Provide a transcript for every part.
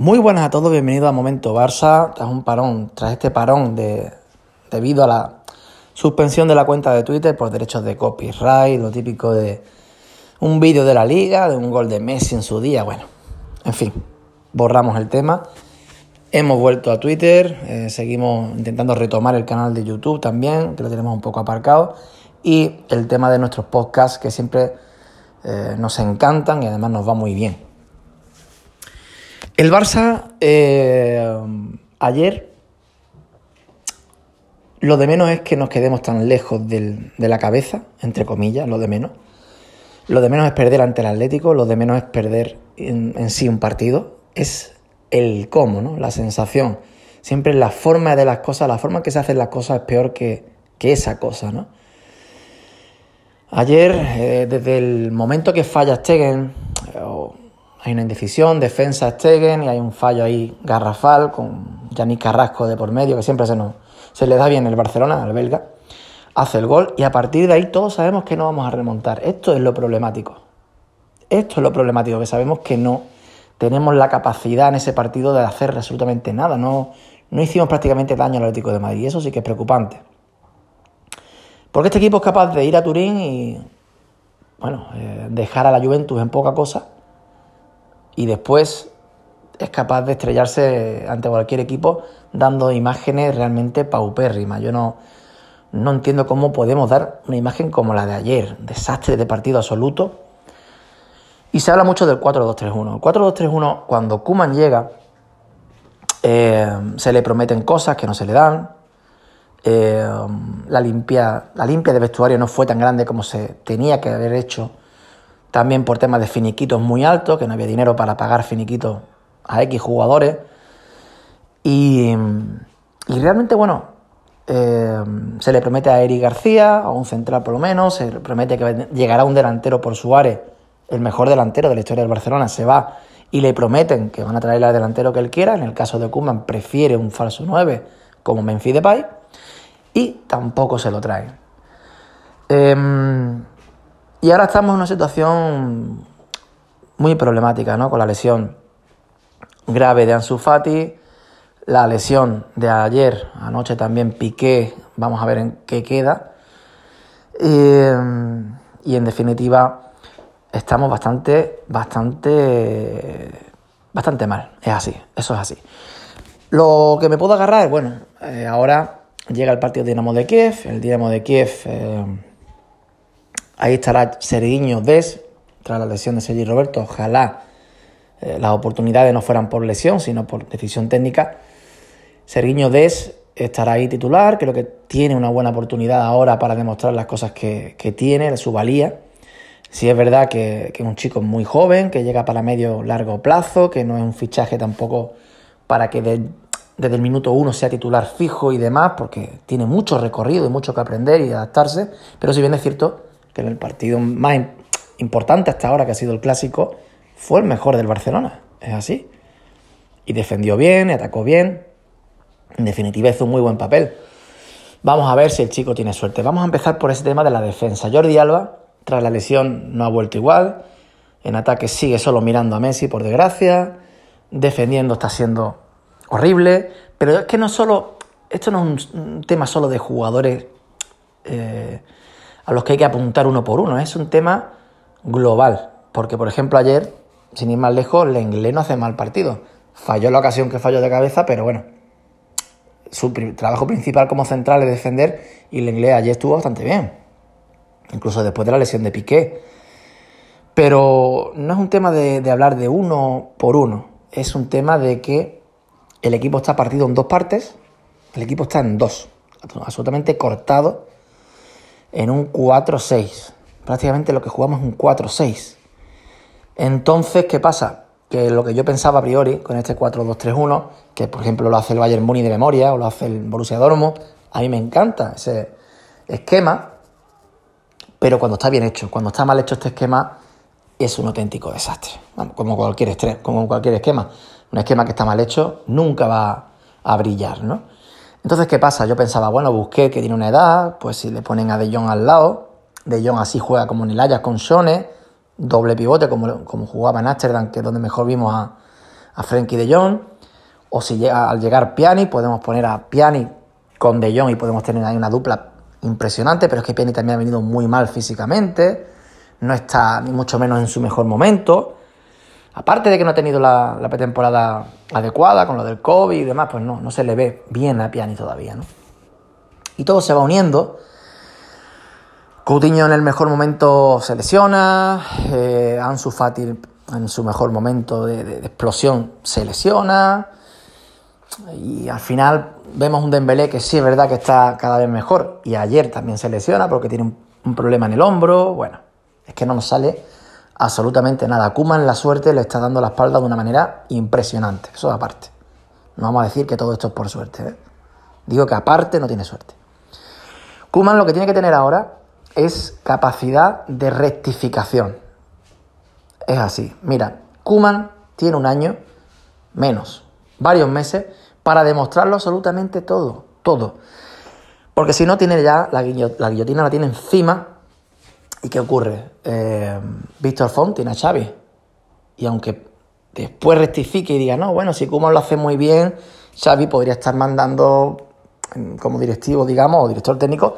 Muy buenas a todos, bienvenidos a Momento Barça. Tras un parón, tras este parón de, debido a la suspensión de la cuenta de Twitter por derechos de copyright, lo típico de un vídeo de la liga, de un gol de Messi en su día, bueno, en fin, borramos el tema. Hemos vuelto a Twitter, eh, seguimos intentando retomar el canal de YouTube también, que lo tenemos un poco aparcado, y el tema de nuestros podcasts que siempre eh, nos encantan y además nos va muy bien. El Barça eh, ayer lo de menos es que nos quedemos tan lejos de la cabeza, entre comillas, lo de menos. Lo de menos es perder ante el Atlético, lo de menos es perder en, sí un partido. Es el cómo, ¿no? La sensación. Siempre la forma de las cosas, la forma en que se hacen las cosas es peor que, esa cosa, ¿no? Ayer, eh, desde el momento que falla Stegen, hay una indecisión, defensa Stegen y hay un fallo ahí garrafal con Yannick Carrasco de por medio, que siempre se, nos, se le da bien el Barcelona, al belga. Hace el gol y a partir de ahí todos sabemos que no vamos a remontar. Esto es lo problemático. Esto es lo problemático, que sabemos que no tenemos la capacidad en ese partido de hacer absolutamente nada. No, no hicimos prácticamente daño al Atlético de Madrid. Y eso sí que es preocupante. Porque este equipo es capaz de ir a Turín y, bueno, eh, dejar a la Juventus en poca cosa y después es capaz de estrellarse ante cualquier equipo dando imágenes realmente paupérrimas. Yo no, no entiendo cómo podemos dar una imagen como la de ayer, desastre de partido absoluto. Y se habla mucho del 4-2-3-1. El 4-2-3-1, cuando Kuman llega, eh, se le prometen cosas que no se le dan. Eh, la, limpia, la limpia de vestuario no fue tan grande como se tenía que haber hecho también por temas de finiquitos muy altos, que no había dinero para pagar finiquitos a X jugadores. Y, realmente, bueno, eh, se le promete a Eric García, a un central por lo menos, se le promete que llegará un delantero por Suárez, el mejor delantero de la historia del Barcelona, se va y le prometen que van a traerle al delantero que él quiera. En el caso de Kuman prefiere un falso 9 como Memphis Depay y tampoco se lo traen. Em, y ahora estamos en una situación muy problemática, ¿no? Con la lesión grave de Ansu Fati, la lesión de ayer, anoche también Piqué, vamos a ver en qué queda. y en definitiva, estamos bastante, bastante, bastante mal. Es así, eso es así. Lo que me puedo agarrar bueno, eh, ahora llega el partido de Dinamo de Kiev, el Dinamo de Kiev eh, Ahí estará Serguiño Des, tras la lesión de Sergi Roberto. Ojalá eh, las oportunidades no fueran por lesión, sino por decisión técnica. Serguiño Des estará ahí titular, creo que tiene una buena oportunidad ahora para demostrar las cosas que, tiene, su valía. Si es verdad que, es un chico muy joven, que llega para medio largo plazo, que no es un fichaje tampoco para que desde el minuto uno sea titular fijo y demás, porque tiene mucho recorrido y mucho que aprender y adaptarse, pero si bien es cierto que en el partido más importante hasta ahora, que ha sido el clásico, fue el mejor del Barcelona. Es así. Y defendió bien, atacó bien. En definitiva, hizo un muy buen papel. Vamos a ver si el chico tiene suerte. Vamos a empezar por ese tema de la defensa. Jordi Alba, tras la lesión, no ha vuelto igual. En ataque sigue solo mirando a Messi, por desgracia. Defendiendo está siendo horrible. Pero es que no solo. Esto no es un tema solo de jugadores. Eh, a los que hay que apuntar uno por uno. Es un tema global. Porque, por ejemplo, ayer, sin ir más lejos, Lenglet no hace mal partido. Falló la ocasión que falló de cabeza, pero bueno, su trabajo principal como central es defender y Lenglet ayer estuvo bastante bien. Incluso después de la lesión de Piqué. Pero no es un tema de, de hablar de uno por uno. Es un tema de que el equipo está partido en dos partes. El equipo está en dos. Absolutamente cortado en un 4-6. Prácticamente lo que jugamos es un 4-6. Entonces, ¿qué pasa? Que lo que yo pensaba a priori con este 4-2-3-1, que por ejemplo lo hace el Bayern Muni de memoria o lo hace el Borussia Dortmund, a mí me encanta ese esquema, pero cuando está bien hecho, cuando está mal hecho este esquema, es un auténtico desastre. como, cualquier como cualquier esquema. Un esquema que está mal hecho nunca va a brillar, ¿no? Entonces, ¿qué pasa? Yo pensaba, bueno, busqué que tiene una edad, pues si le ponen a De Jong al lado, De Jong así juega como en el Ajax con Sone, doble pivote como, como jugaba en Amsterdam, que es donde mejor vimos a, a Frenkie de Jong, o si llega, al llegar Piani, podemos poner a Piani con De Jong y podemos tener ahí una dupla impresionante, pero es que Piani también ha venido muy mal físicamente, no está ni mucho menos en su mejor momento. Aparte de que no ha tenido la, pretemporada adecuada con lo del COVID y demás, pues no, no se le ve bien a Piani todavía, ¿no? Y todo se va uniendo. Coutinho en el mejor momento se lesiona, eh, Ansu Fati en su mejor momento de, explosión se lesiona y al final vemos un Dembélé que sí es verdad que está cada vez mejor y ayer también se lesiona porque tiene un, un problema en el hombro, bueno, es que no nos sale absolutamente nada. Kuman la suerte le está dando la espalda de una manera impresionante. Eso aparte. No vamos a decir que todo esto es por suerte. ¿eh? Digo que aparte no tiene suerte. Kuman lo que tiene que tener ahora es capacidad de rectificación. Es así. Mira, Kuman tiene un año menos, varios meses, para demostrarlo absolutamente todo. Todo. Porque si no, tiene ya la, la guillotina la tiene encima ¿Y qué ocurre? Eh, Víctor Font tiene a Xavi. Y aunque después rectifique y diga, no, bueno, si Kuman lo hace muy bien, Xavi podría estar mandando como directivo, digamos, o director técnico,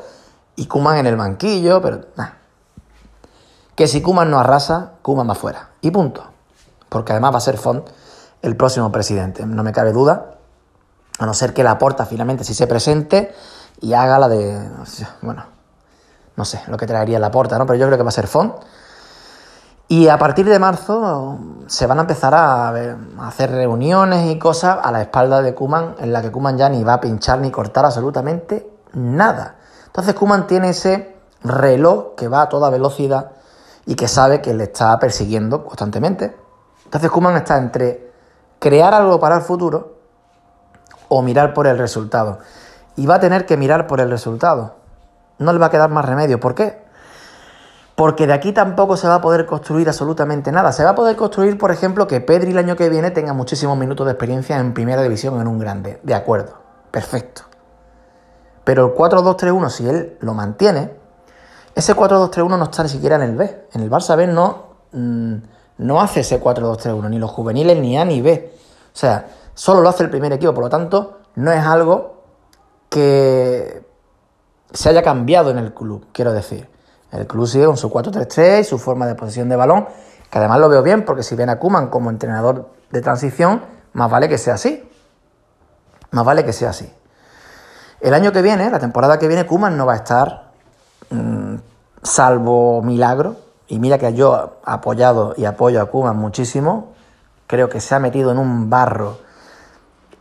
y Kuman en el banquillo, pero nada. Que si Kuman no arrasa, Kuman va fuera. Y punto. Porque además va a ser Font el próximo presidente. No me cabe duda. A no ser que la porta finalmente si se presente y haga la de. Bueno, no sé lo que traería la porta, ¿no? Pero yo creo que va a ser Font. Y a partir de marzo se van a empezar a, hacer reuniones y cosas a la espalda de Kuman, en la que Kuman ya ni va a pinchar ni cortar absolutamente nada. Entonces Kuman tiene ese reloj que va a toda velocidad y que sabe que le está persiguiendo constantemente. Entonces Kuman está entre crear algo para el futuro o mirar por el resultado. Y va a tener que mirar por el resultado no le va a quedar más remedio. ¿Por qué? Porque de aquí tampoco se va a poder construir absolutamente nada. Se va a poder construir, por ejemplo, que Pedri el año que viene tenga muchísimos minutos de experiencia en primera división en un grande. De acuerdo, perfecto. Pero el 4-2-3-1, si él lo mantiene, ese 4-2-3-1 no está ni siquiera en el B. En el Barça B no, mm, no hace ese 4-2-3-1, ni los juveniles, ni A ni B. O sea, solo lo hace el primer equipo, por lo tanto, no es algo que se haya cambiado en el club, quiero decir. El club sigue con su 4-3-3 y su forma de posesión de balón, que además lo veo bien porque si ven a Kuman como entrenador de transición, más vale que sea así. Más vale que sea así. El año que viene, la temporada que viene, Kuman no va a estar, mm, salvo milagro. Y mira que yo he apoyado y apoyo a Kuman muchísimo. Creo que se ha metido en un barro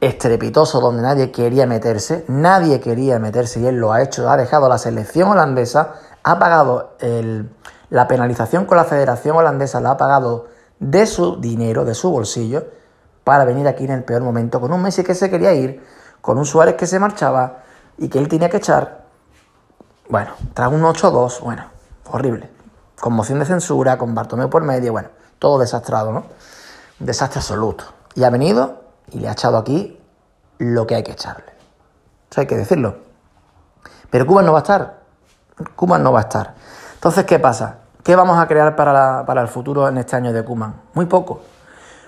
estrepitoso donde nadie quería meterse, nadie quería meterse y él lo ha hecho, ha dejado la selección holandesa, ha pagado la penalización con la Federación Holandesa, la ha pagado de su dinero, de su bolsillo, para venir aquí en el peor momento, con un Messi que se quería ir, con un Suárez que se marchaba y que él tenía que echar. Bueno, tras un 8-2, bueno, horrible. Con moción de censura, con Bartomeu por medio, bueno, todo desastrado, ¿no? Desastre absoluto. Y ha venido y le ha echado aquí lo que hay que echarle. Eso hay que decirlo. Pero Cuba no va a estar. Cuba no va a estar. Entonces, ¿qué pasa? ¿Qué vamos a crear para, el futuro en este año de Kuman? Muy poco.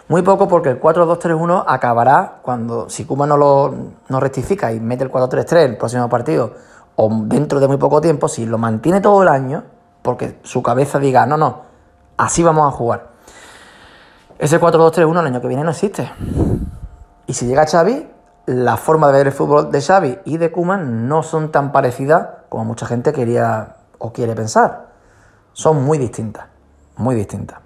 Muy poco porque el 4-2-3-1 acabará cuando, si Kuman no lo no rectifica y mete el 4-3-3 el próximo partido, o dentro de muy poco tiempo, si lo mantiene todo el año, porque su cabeza diga, no, no, así vamos a jugar. Ese 4-2-3-1 el año que viene no existe. Y si llega Xavi, la forma de ver el fútbol de Xavi y de Kuman no son tan parecidas como mucha gente quería o quiere pensar. Son muy distintas, muy distintas.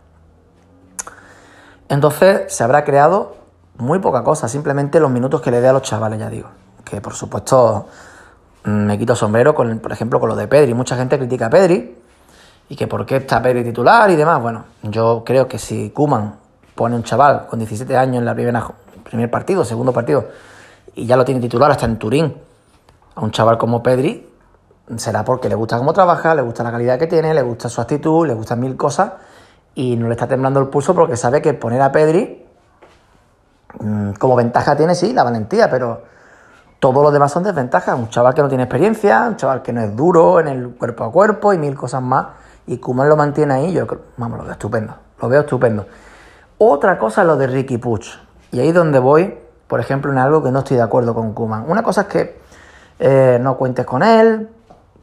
Entonces se habrá creado muy poca cosa, simplemente los minutos que le dé a los chavales, ya digo. Que por supuesto mm, me quito sombrero, con, por ejemplo, con lo de Pedri. Mucha gente critica a Pedri y que por qué está Pedri titular y demás. Bueno, yo creo que si Kuman pone un chaval con 17 años en la primera primer partido, segundo partido, y ya lo tiene titular hasta en Turín, a un chaval como Pedri, será porque le gusta cómo trabaja, le gusta la calidad que tiene, le gusta su actitud, le gustan mil cosas, y no le está temblando el pulso porque sabe que poner a Pedri, mm, como ventaja tiene, sí, la valentía, pero todos los demás son desventajas. Un chaval que no tiene experiencia, un chaval que no es duro en el cuerpo a cuerpo y mil cosas más. Y Kuman lo mantiene ahí, yo vamos, lo veo estupendo. Lo veo estupendo. Otra cosa es lo de Ricky Puch. Y ahí es donde voy, por ejemplo, en algo que no estoy de acuerdo con Kuman. Una cosa es que eh, no cuentes con él,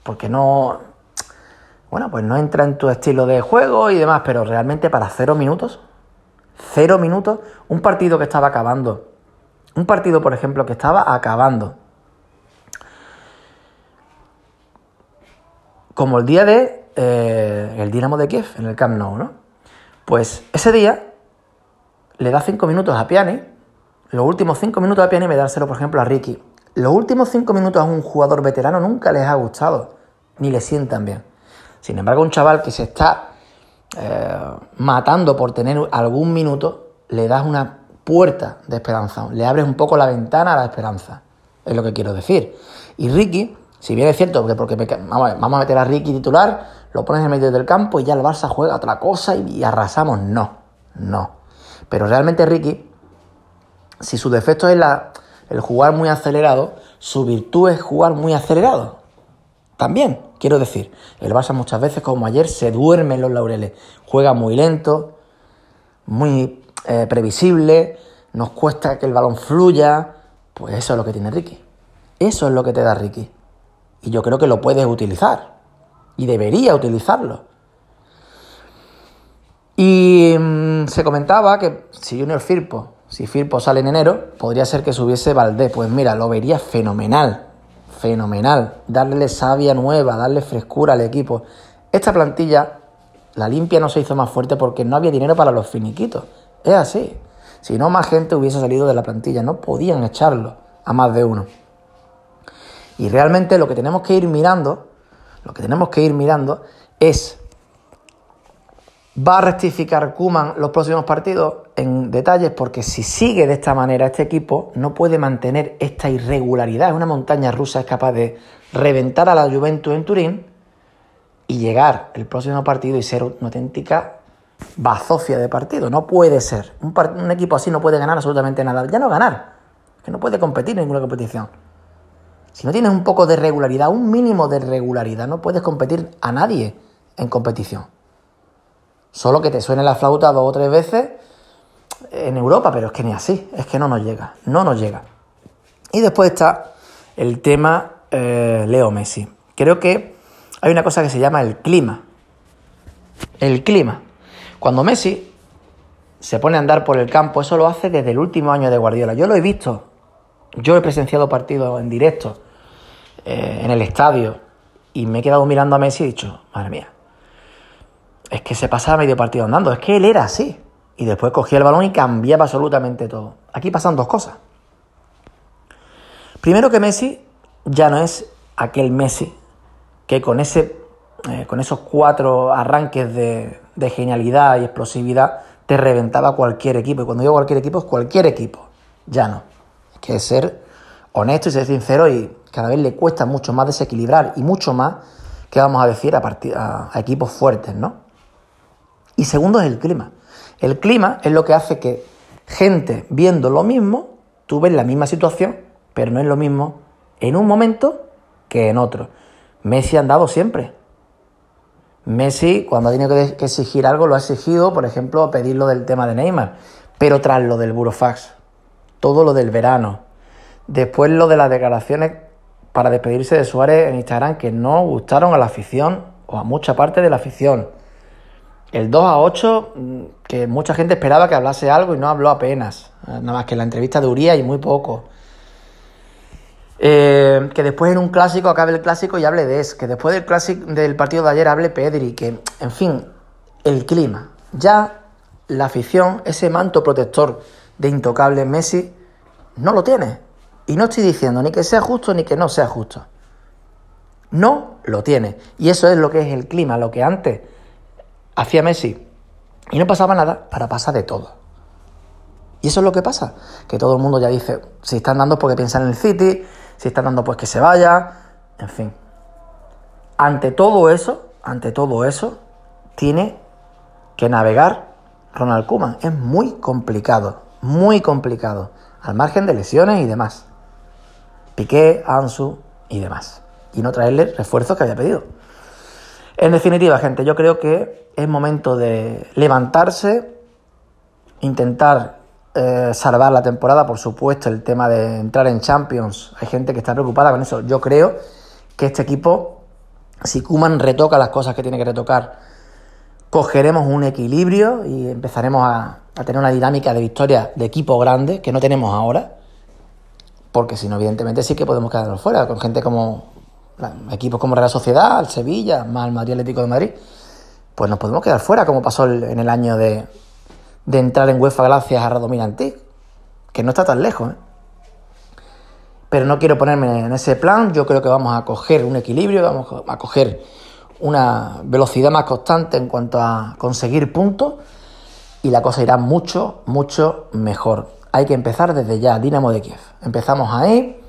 porque no. Bueno, pues no entra en tu estilo de juego y demás, pero realmente para cero minutos, cero minutos, un partido que estaba acabando, un partido, por ejemplo, que estaba acabando, como el día de eh, el Dinamo de Kiev en el Camp Nou, ¿no? Pues ese día le da cinco minutos a Piani, los últimos cinco minutos a Piani me dárselo, por ejemplo, a Ricky. Los últimos cinco minutos a un jugador veterano nunca les ha gustado, ni le sientan bien. Sin embargo, un chaval que se está eh, matando por tener algún minuto, le das una puerta de esperanza, le abres un poco la ventana a la esperanza, es lo que quiero decir. Y Ricky, si bien es cierto que porque vamos, a meter a Ricky titular, lo pones en medio del campo y ya el Barça juega otra cosa y arrasamos, no, no. Pero realmente Ricky, si su defecto es la, el jugar muy acelerado, su virtud es jugar muy acelerado. También, quiero decir, el Barça muchas veces, como ayer, se duerme en los laureles. Juega muy lento, muy eh, previsible, nos cuesta que el balón fluya. Pues eso es lo que tiene Ricky. Eso es lo que te da Ricky. Y yo creo que lo puedes utilizar. Y debería utilizarlo. Y mm, se comentaba que si Junior Firpo, si Firpo sale en enero, podría ser que subiese Valdés. Pues mira, lo vería fenomenal, fenomenal. Darle savia nueva, darle frescura al equipo. Esta plantilla, la limpia no se hizo más fuerte porque no había dinero para los finiquitos. Es así. Si no, más gente hubiese salido de la plantilla. No podían echarlo a más de uno. Y realmente lo que tenemos que ir mirando, lo que tenemos que ir mirando es ¿Va a rectificar Kuman los próximos partidos? En detalles, porque si sigue de esta manera este equipo, no puede mantener esta irregularidad. Es una montaña rusa, es capaz de reventar a la Juventus en Turín y llegar el próximo partido y ser una auténtica bazofia de partido. No puede ser. Un, equipo así no puede ganar absolutamente nada. Ya no ganar, que no puede competir en ninguna competición. Si no tienes un poco de regularidad, un mínimo de regularidad, no puedes competir a nadie en competición. Solo que te suene la flauta dos o tres veces en Europa, pero es que ni así, es que no nos llega, no nos llega. Y después está el tema eh, Leo Messi. Creo que hay una cosa que se llama el clima. El clima. Cuando Messi se pone a andar por el campo, eso lo hace desde el último año de Guardiola. Yo lo he visto, yo he presenciado partidos en directo eh, en el estadio y me he quedado mirando a Messi y he dicho, madre mía, es que se pasaba medio partido andando, es que él era así. Y después cogía el balón y cambiaba absolutamente todo. Aquí pasan dos cosas. Primero que Messi ya no es aquel Messi que con, ese, eh, con esos cuatro arranques de, genialidad y explosividad te reventaba cualquier equipo. Y cuando digo cualquier equipo es cualquier equipo. Ya no. Hay que ser honesto y ser sincero y cada vez le cuesta mucho más desequilibrar y mucho más, que vamos a decir, a equipos fuertes, ¿no? Y segundo es el clima. El clima es lo que hace que gente viendo lo mismo, tú ves la misma situación, pero no es lo mismo en un momento que en otro. Messi ha andado siempre. Messi, cuando ha tenido que exigir algo, lo ha exigido, por ejemplo, pedir lo del tema de Neymar. Pero tras lo del Burofax, todo lo del verano, después lo de las declaraciones para despedirse de Suárez en Instagram que no gustaron a la afición o a mucha parte de la afición el 2 a 8, mm, que mucha gente esperaba que hablase algo y no habló apenas. Nada más que la entrevista de y muy poco. Eh, que después en un clásico acabe el clásico y hable de eso. Que después del, clásico, del partido de ayer hable Pedri. Que, en fin, el clima. Ya la afición, ese manto protector de intocable Messi, no lo tiene. Y no estoy diciendo ni que sea justo ni que no sea justo. No lo tiene. Y eso es lo que es el clima, lo que antes hacía Messi y no pasaba nada, para pasar de todo. Y eso es lo que pasa, que todo el mundo ya dice, si están dando porque piensan en el City, si están dando pues que se vaya, en fin. Ante todo eso, ante todo eso, tiene que navegar Ronald Koeman. Es muy complicado, muy complicado, al margen de lesiones y demás. Piqué, Ansu y demás. Y no traerle refuerzos que había pedido. En definitiva, gente, yo creo que es momento de levantarse, intentar eh, salvar la temporada, por supuesto, el tema de entrar en Champions. Hay gente que está preocupada con eso. Yo creo que este equipo, si Kuman retoca las cosas que tiene que retocar, cogeremos un equilibrio y empezaremos a, a tener una dinámica de victoria de equipo grande que no tenemos ahora. Porque si no, evidentemente sí que podemos quedarnos fuera, con gente como equipos como Real Sociedad, el Sevilla, más el Madrid Atlético de Madrid, pues nos podemos quedar fuera, como pasó en el año de, de entrar en UEFA gracias a Radomir Antic, que no está tan lejos. ¿eh? Pero no quiero ponerme en ese plan, yo creo que vamos a coger un equilibrio, vamos a coger una velocidad más constante en cuanto a conseguir puntos y la cosa irá mucho, mucho mejor. Hay que empezar desde ya, Dinamo de Kiev. Empezamos ahí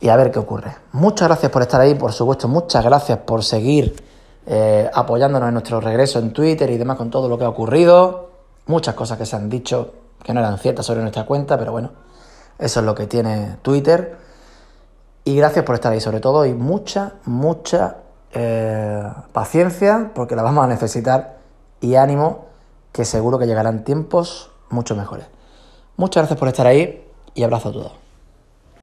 y a ver qué ocurre. Muchas gracias por estar ahí, por supuesto, muchas gracias por seguir eh, apoyándonos en nuestro regreso en Twitter y demás con todo lo que ha ocurrido muchas cosas que se han dicho que no eran ciertas sobre nuestra cuenta, pero bueno, eso es lo que tiene Twitter. Y gracias por estar ahí sobre todo y mucha, mucha eh, paciencia porque la vamos a necesitar y ánimo que seguro que llegarán tiempos mucho mejores. Muchas gracias por estar ahí y abrazo a todos.